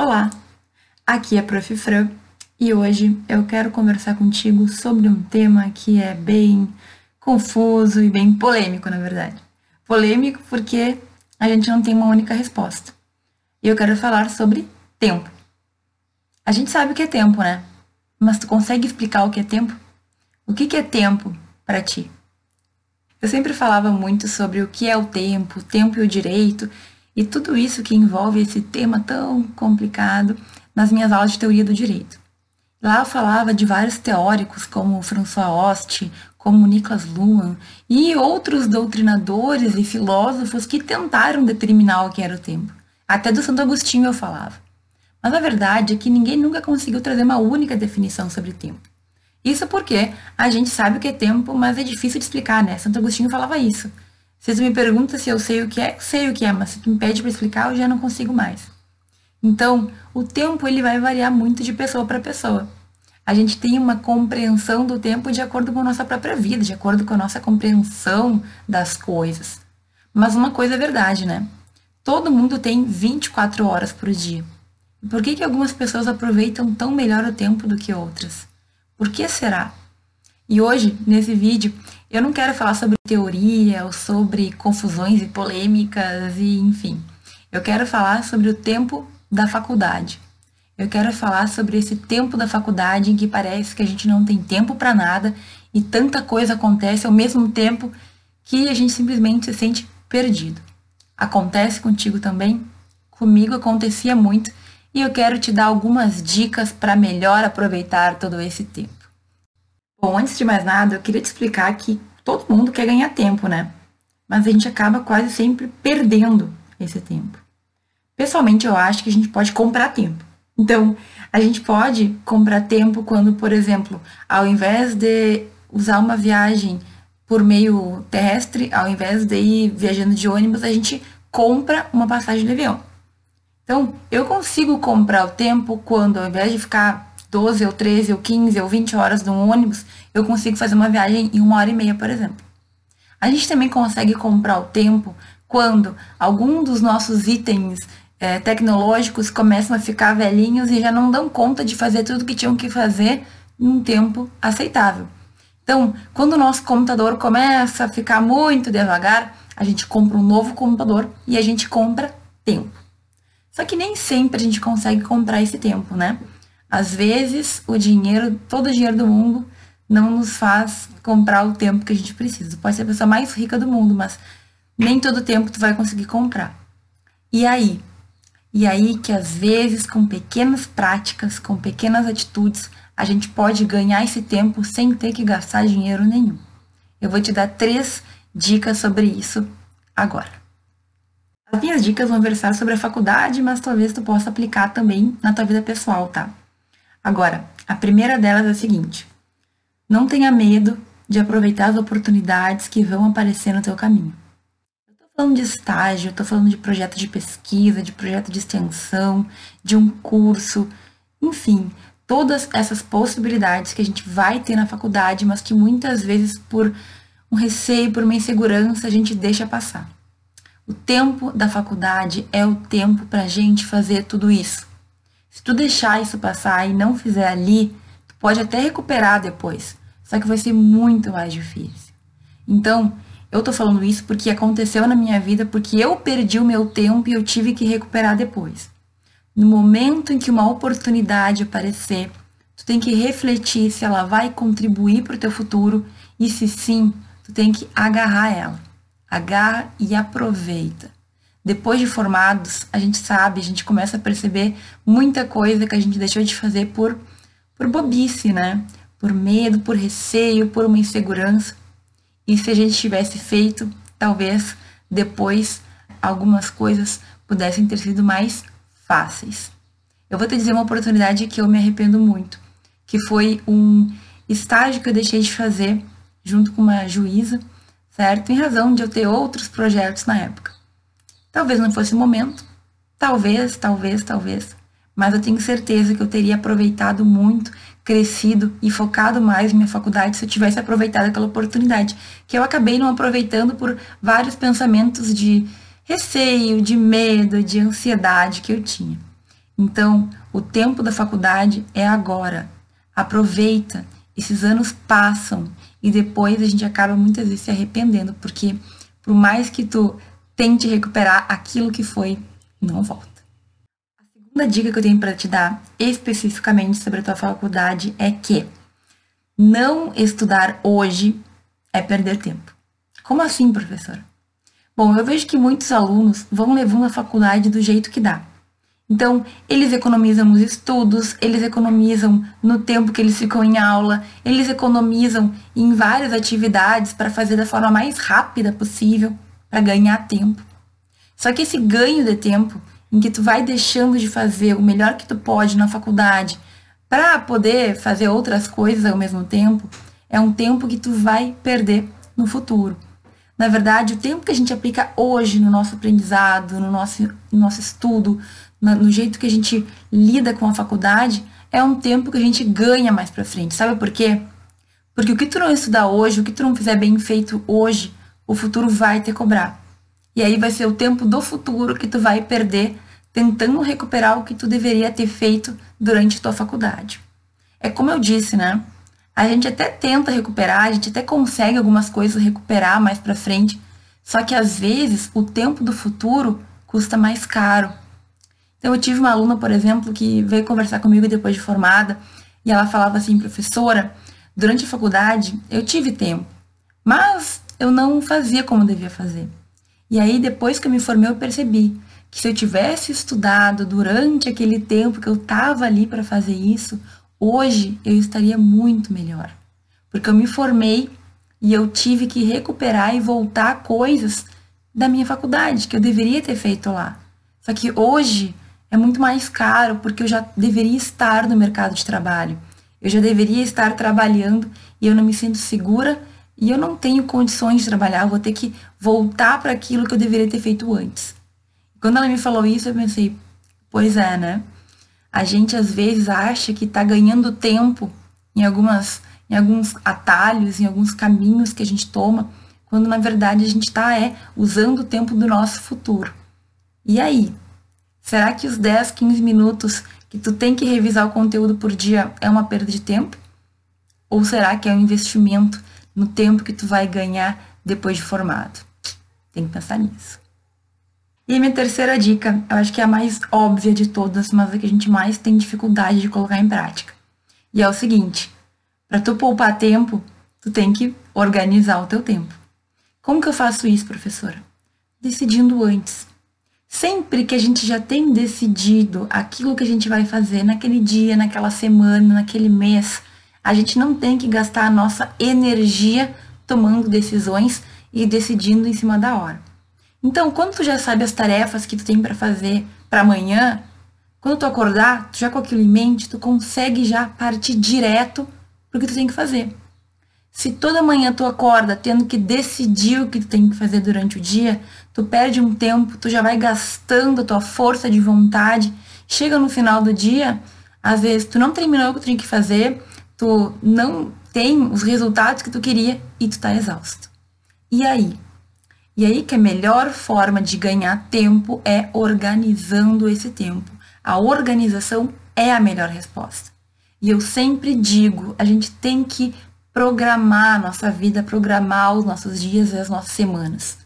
Olá, aqui é a Prof. Fran e hoje eu quero conversar contigo sobre um tema que é bem confuso e bem polêmico, na verdade. Polêmico porque a gente não tem uma única resposta. E eu quero falar sobre tempo. A gente sabe o que é tempo, né? Mas tu consegue explicar o que é tempo? O que é tempo para ti? Eu sempre falava muito sobre o que é o tempo, o tempo e o direito, e tudo isso que envolve esse tema tão complicado nas minhas aulas de teoria do direito. Lá eu falava de vários teóricos, como François Hoste, como Niklas Luhmann, e outros doutrinadores e filósofos que tentaram determinar o que era o tempo. Até do Santo Agostinho eu falava. Mas a verdade é que ninguém nunca conseguiu trazer uma única definição sobre tempo. Isso porque a gente sabe o que é tempo, mas é difícil de explicar, né? Santo Agostinho falava isso. Se tu me pergunta se eu sei o que é, sei o que é, mas se tu me pede para explicar, eu já não consigo mais. Então, o tempo ele vai variar muito de pessoa para pessoa. A gente tem uma compreensão do tempo de acordo com a nossa própria vida, de acordo com a nossa compreensão das coisas. Mas uma coisa é verdade, né? Todo mundo tem 24 horas por dia. Por que, que algumas pessoas aproveitam tão melhor o tempo do que outras? Por que será? E hoje, nesse vídeo, eu não quero falar sobre teoria ou sobre confusões e polêmicas e enfim. Eu quero falar sobre o tempo da faculdade. Eu quero falar sobre esse tempo da faculdade em que parece que a gente não tem tempo para nada e tanta coisa acontece ao mesmo tempo que a gente simplesmente se sente perdido. Acontece contigo também? Comigo acontecia muito e eu quero te dar algumas dicas para melhor aproveitar todo esse tempo. Bom, antes de mais nada, eu queria te explicar que todo mundo quer ganhar tempo, né? Mas a gente acaba quase sempre perdendo esse tempo. Pessoalmente, eu acho que a gente pode comprar tempo. Então, a gente pode comprar tempo quando, por exemplo, ao invés de usar uma viagem por meio terrestre, ao invés de ir viajando de ônibus, a gente compra uma passagem de avião. Então, eu consigo comprar o tempo quando, ao invés de ficar 12 ou 13 ou 15 ou 20 horas de um ônibus, eu consigo fazer uma viagem em uma hora e meia, por exemplo. A gente também consegue comprar o tempo quando algum dos nossos itens é, tecnológicos começam a ficar velhinhos e já não dão conta de fazer tudo que tinham que fazer num tempo aceitável. Então, quando o nosso computador começa a ficar muito devagar, a gente compra um novo computador e a gente compra tempo. Só que nem sempre a gente consegue comprar esse tempo, né? Às vezes, o dinheiro, todo o dinheiro do mundo, não nos faz comprar o tempo que a gente precisa. Pode ser a pessoa mais rica do mundo, mas nem todo tempo tu vai conseguir comprar. E aí? E aí que às vezes, com pequenas práticas, com pequenas atitudes, a gente pode ganhar esse tempo sem ter que gastar dinheiro nenhum. Eu vou te dar três dicas sobre isso agora. As minhas dicas vão versar sobre a faculdade, mas talvez tu possa aplicar também na tua vida pessoal, tá? Agora, a primeira delas é a seguinte: não tenha medo de aproveitar as oportunidades que vão aparecer no teu caminho. Eu estou falando de estágio, estou falando de projeto de pesquisa, de projeto de extensão, de um curso, enfim, todas essas possibilidades que a gente vai ter na faculdade, mas que muitas vezes por um receio, por uma insegurança, a gente deixa passar. O tempo da faculdade é o tempo para a gente fazer tudo isso. Se tu deixar isso passar e não fizer ali, tu pode até recuperar depois, só que vai ser muito mais difícil. Então, eu tô falando isso porque aconteceu na minha vida, porque eu perdi o meu tempo e eu tive que recuperar depois. No momento em que uma oportunidade aparecer, tu tem que refletir se ela vai contribuir para o teu futuro e se sim, tu tem que agarrar ela. Agarra e aproveita depois de formados, a gente sabe, a gente começa a perceber muita coisa que a gente deixou de fazer por, por bobice, né? Por medo, por receio, por uma insegurança. E se a gente tivesse feito, talvez depois algumas coisas pudessem ter sido mais fáceis. Eu vou te dizer uma oportunidade que eu me arrependo muito, que foi um estágio que eu deixei de fazer junto com uma juíza, certo? Em razão de eu ter outros projetos na época. Talvez não fosse o momento, talvez, talvez, talvez, mas eu tenho certeza que eu teria aproveitado muito, crescido e focado mais minha faculdade se eu tivesse aproveitado aquela oportunidade, que eu acabei não aproveitando por vários pensamentos de receio, de medo, de ansiedade que eu tinha. Então, o tempo da faculdade é agora. Aproveita, esses anos passam e depois a gente acaba muitas vezes se arrependendo, porque por mais que tu tente recuperar aquilo que foi, não volta. A segunda dica que eu tenho para te dar especificamente sobre a tua faculdade é que não estudar hoje é perder tempo. Como assim, professora? Bom, eu vejo que muitos alunos vão levando a faculdade do jeito que dá. Então, eles economizam nos estudos, eles economizam no tempo que eles ficam em aula, eles economizam em várias atividades para fazer da forma mais rápida possível, para ganhar tempo. Só que esse ganho de tempo, em que tu vai deixando de fazer o melhor que tu pode na faculdade, para poder fazer outras coisas ao mesmo tempo, é um tempo que tu vai perder no futuro. Na verdade, o tempo que a gente aplica hoje no nosso aprendizado, no nosso, no nosso estudo, no jeito que a gente lida com a faculdade, é um tempo que a gente ganha mais para frente. Sabe por quê? Porque o que tu não estudar hoje, o que tu não fizer bem feito hoje, o futuro vai te cobrar. E aí vai ser o tempo do futuro que tu vai perder tentando recuperar o que tu deveria ter feito durante tua faculdade. É como eu disse, né? A gente até tenta recuperar, a gente até consegue algumas coisas recuperar mais para frente, só que às vezes o tempo do futuro custa mais caro. Então, eu tive uma aluna, por exemplo, que veio conversar comigo depois de formada, e ela falava assim, professora, durante a faculdade eu tive tempo, mas eu não fazia como devia fazer. E aí, depois que eu me formei, eu percebi que se eu tivesse estudado durante aquele tempo que eu estava ali para fazer isso, hoje eu estaria muito melhor. Porque eu me formei e eu tive que recuperar e voltar coisas da minha faculdade que eu deveria ter feito lá. Só que hoje é muito mais caro porque eu já deveria estar no mercado de trabalho. Eu já deveria estar trabalhando e eu não me sinto segura e eu não tenho condições de trabalhar, eu vou ter que voltar para aquilo que eu deveria ter feito antes. Quando ela me falou isso, eu pensei, pois é, né? A gente às vezes acha que está ganhando tempo em algumas em alguns atalhos, em alguns caminhos que a gente toma, quando na verdade a gente está é usando o tempo do nosso futuro. E aí, Será que os 10, 15 minutos que tu tem que revisar o conteúdo por dia é uma perda de tempo? Ou será que é um investimento no tempo que tu vai ganhar depois de formado? Tem que pensar nisso. E a minha terceira dica, eu acho que é a mais óbvia de todas, mas a que a gente mais tem dificuldade de colocar em prática. E é o seguinte, para tu poupar tempo, tu tem que organizar o teu tempo. Como que eu faço isso, professora? Decidindo antes. Sempre que a gente já tem decidido aquilo que a gente vai fazer naquele dia, naquela semana, naquele mês, a gente não tem que gastar a nossa energia tomando decisões e decidindo em cima da hora. Então, quando tu já sabe as tarefas que tu tem para fazer para amanhã, quando tu acordar, tu já com aquilo em mente, tu consegue já partir direto pro que tu tem que fazer. Se toda manhã tu acorda tendo que decidir o que tu tem que fazer durante o dia, tu perde um tempo, tu já vai gastando a tua força de vontade. Chega no final do dia, às vezes tu não terminou o que tu tinha que fazer, tu não tem os resultados que tu queria e tu tá exausto. E aí? E aí que a melhor forma de ganhar tempo é organizando esse tempo. A organização é a melhor resposta. E eu sempre digo, a gente tem que programar a nossa vida, programar os nossos dias e as nossas semanas.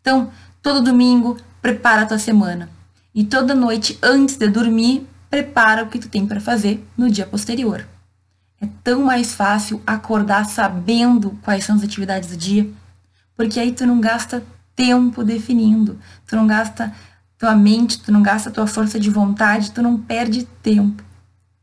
Então, todo domingo, prepara a tua semana. E toda noite, antes de dormir, prepara o que tu tem para fazer no dia posterior. É tão mais fácil acordar sabendo quais são as atividades do dia, porque aí tu não gasta tempo definindo, tu não gasta tua mente, tu não gasta tua força de vontade, tu não perde tempo,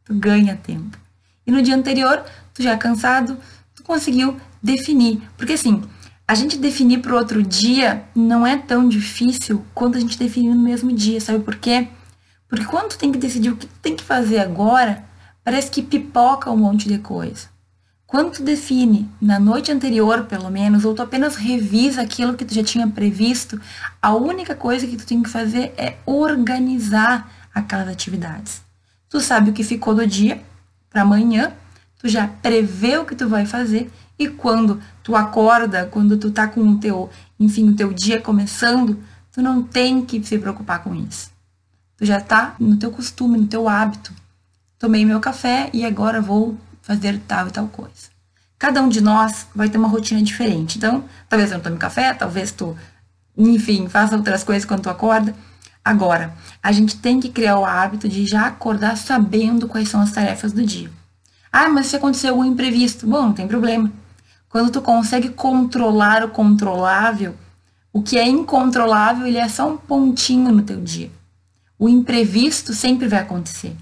tu ganha tempo. E no dia anterior, tu já cansado, conseguiu definir. Porque assim, a gente definir para o outro dia não é tão difícil quanto a gente definir no mesmo dia, sabe por quê? Porque quando tu tem que decidir o que tu tem que fazer agora, parece que pipoca um monte de coisa. Quando tu define na noite anterior, pelo menos, ou tu apenas revisa aquilo que tu já tinha previsto, a única coisa que tu tem que fazer é organizar aquelas atividades. Tu sabe o que ficou do dia para amanhã tu já prevê o que tu vai fazer e quando tu acorda, quando tu tá com o teu, enfim, o teu dia começando, tu não tem que se preocupar com isso. Tu já tá no teu costume, no teu hábito. Tomei meu café e agora vou fazer tal e tal coisa. Cada um de nós vai ter uma rotina diferente. Então, talvez eu não tome café, talvez tu, enfim, faça outras coisas quando tu acorda. Agora, a gente tem que criar o hábito de já acordar sabendo quais são as tarefas do dia. Ah, mas se acontecer algum imprevisto, bom, não tem problema. Quando tu consegue controlar o controlável, o que é incontrolável, ele é só um pontinho no teu dia. O imprevisto sempre vai acontecer,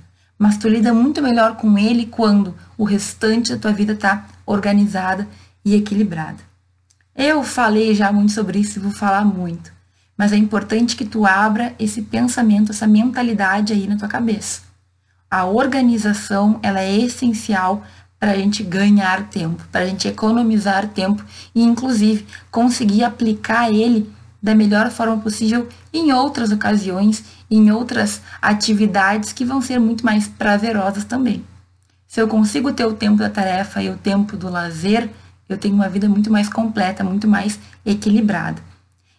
mas tu lida muito melhor com ele quando o restante da tua vida está organizada e equilibrada. Eu falei já muito sobre isso e vou falar muito, mas é importante que tu abra esse pensamento, essa mentalidade aí na tua cabeça. A organização, ela é essencial para a gente ganhar tempo, para a gente economizar tempo e, inclusive, conseguir aplicar ele da melhor forma possível em outras ocasiões, em outras atividades que vão ser muito mais prazerosas também. Se eu consigo ter o tempo da tarefa e o tempo do lazer, eu tenho uma vida muito mais completa, muito mais equilibrada.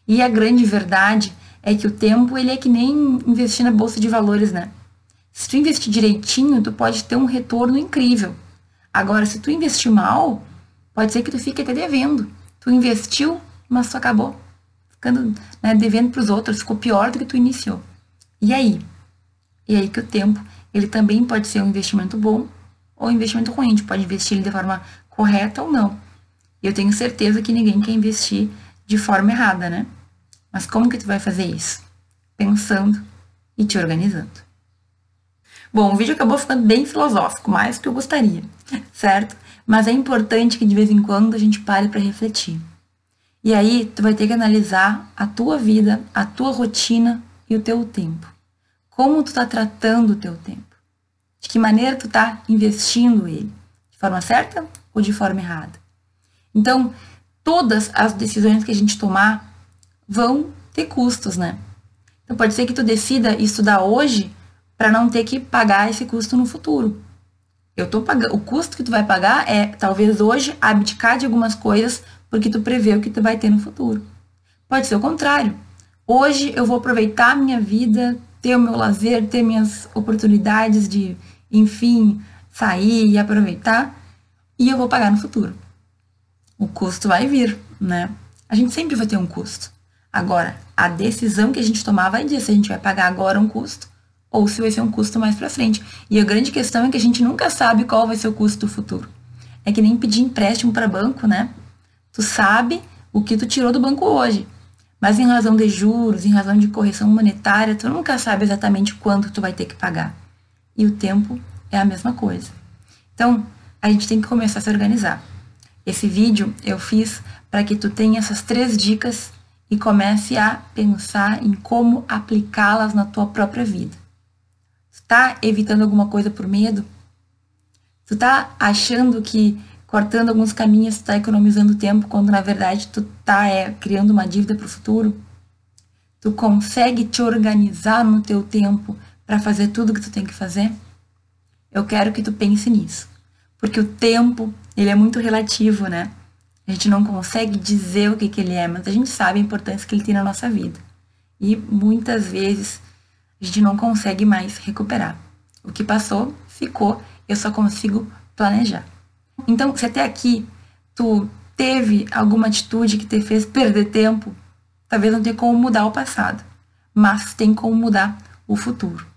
E a grande verdade é que o tempo ele é que nem investir na bolsa de valores, né? Se tu investir direitinho, tu pode ter um retorno incrível. Agora, se tu investir mal, pode ser que tu fique até devendo. Tu investiu, mas tu acabou ficando né, devendo para os outros, ficou pior do que tu iniciou. E aí? E aí que o tempo, ele também pode ser um investimento bom ou investimento ruim. A gente pode investir de forma correta ou não. Eu tenho certeza que ninguém quer investir de forma errada, né? Mas como que tu vai fazer isso? Pensando e te organizando. Bom, o vídeo acabou ficando bem filosófico, mais do que eu gostaria, certo? Mas é importante que de vez em quando a gente pare para refletir. E aí tu vai ter que analisar a tua vida, a tua rotina e o teu tempo. Como tu está tratando o teu tempo? De que maneira tu está investindo ele? De forma certa ou de forma errada? Então, todas as decisões que a gente tomar vão ter custos, né? Então pode ser que tu decida estudar hoje para não ter que pagar esse custo no futuro. Eu tô pagando, o custo que tu vai pagar é talvez hoje abdicar de algumas coisas porque tu prevê o que tu vai ter no futuro. Pode ser o contrário. Hoje eu vou aproveitar a minha vida, ter o meu lazer, ter minhas oportunidades de enfim, sair e aproveitar, e eu vou pagar no futuro. O custo vai vir, né? A gente sempre vai ter um custo. Agora, a decisão que a gente tomar vai dizer se a gente vai pagar agora um custo ou se vai ser um custo mais para frente. E a grande questão é que a gente nunca sabe qual vai ser o custo do futuro. É que nem pedir empréstimo para banco, né? Tu sabe o que tu tirou do banco hoje, mas em razão de juros, em razão de correção monetária, tu nunca sabe exatamente quanto tu vai ter que pagar e o tempo é a mesma coisa. Então, a gente tem que começar a se organizar. Esse vídeo eu fiz para que tu tenha essas três dicas e comece a pensar em como aplicá-las na tua própria vida. Tu tá evitando alguma coisa por medo? Tu tá achando que cortando alguns caminhos tu tá economizando tempo quando na verdade tu tá é, criando uma dívida para o futuro? Tu consegue te organizar no teu tempo para fazer tudo que tu tem que fazer? Eu quero que tu pense nisso. Porque o tempo, ele é muito relativo, né? A gente não consegue dizer o que, que ele é, mas a gente sabe a importância que ele tem na nossa vida. E muitas vezes a gente não consegue mais recuperar. O que passou, ficou, eu só consigo planejar. Então, se até aqui tu teve alguma atitude que te fez perder tempo, talvez não tenha como mudar o passado, mas tem como mudar o futuro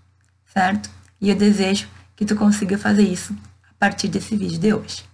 certo? E eu desejo que tu consiga fazer isso a partir desse vídeo de hoje.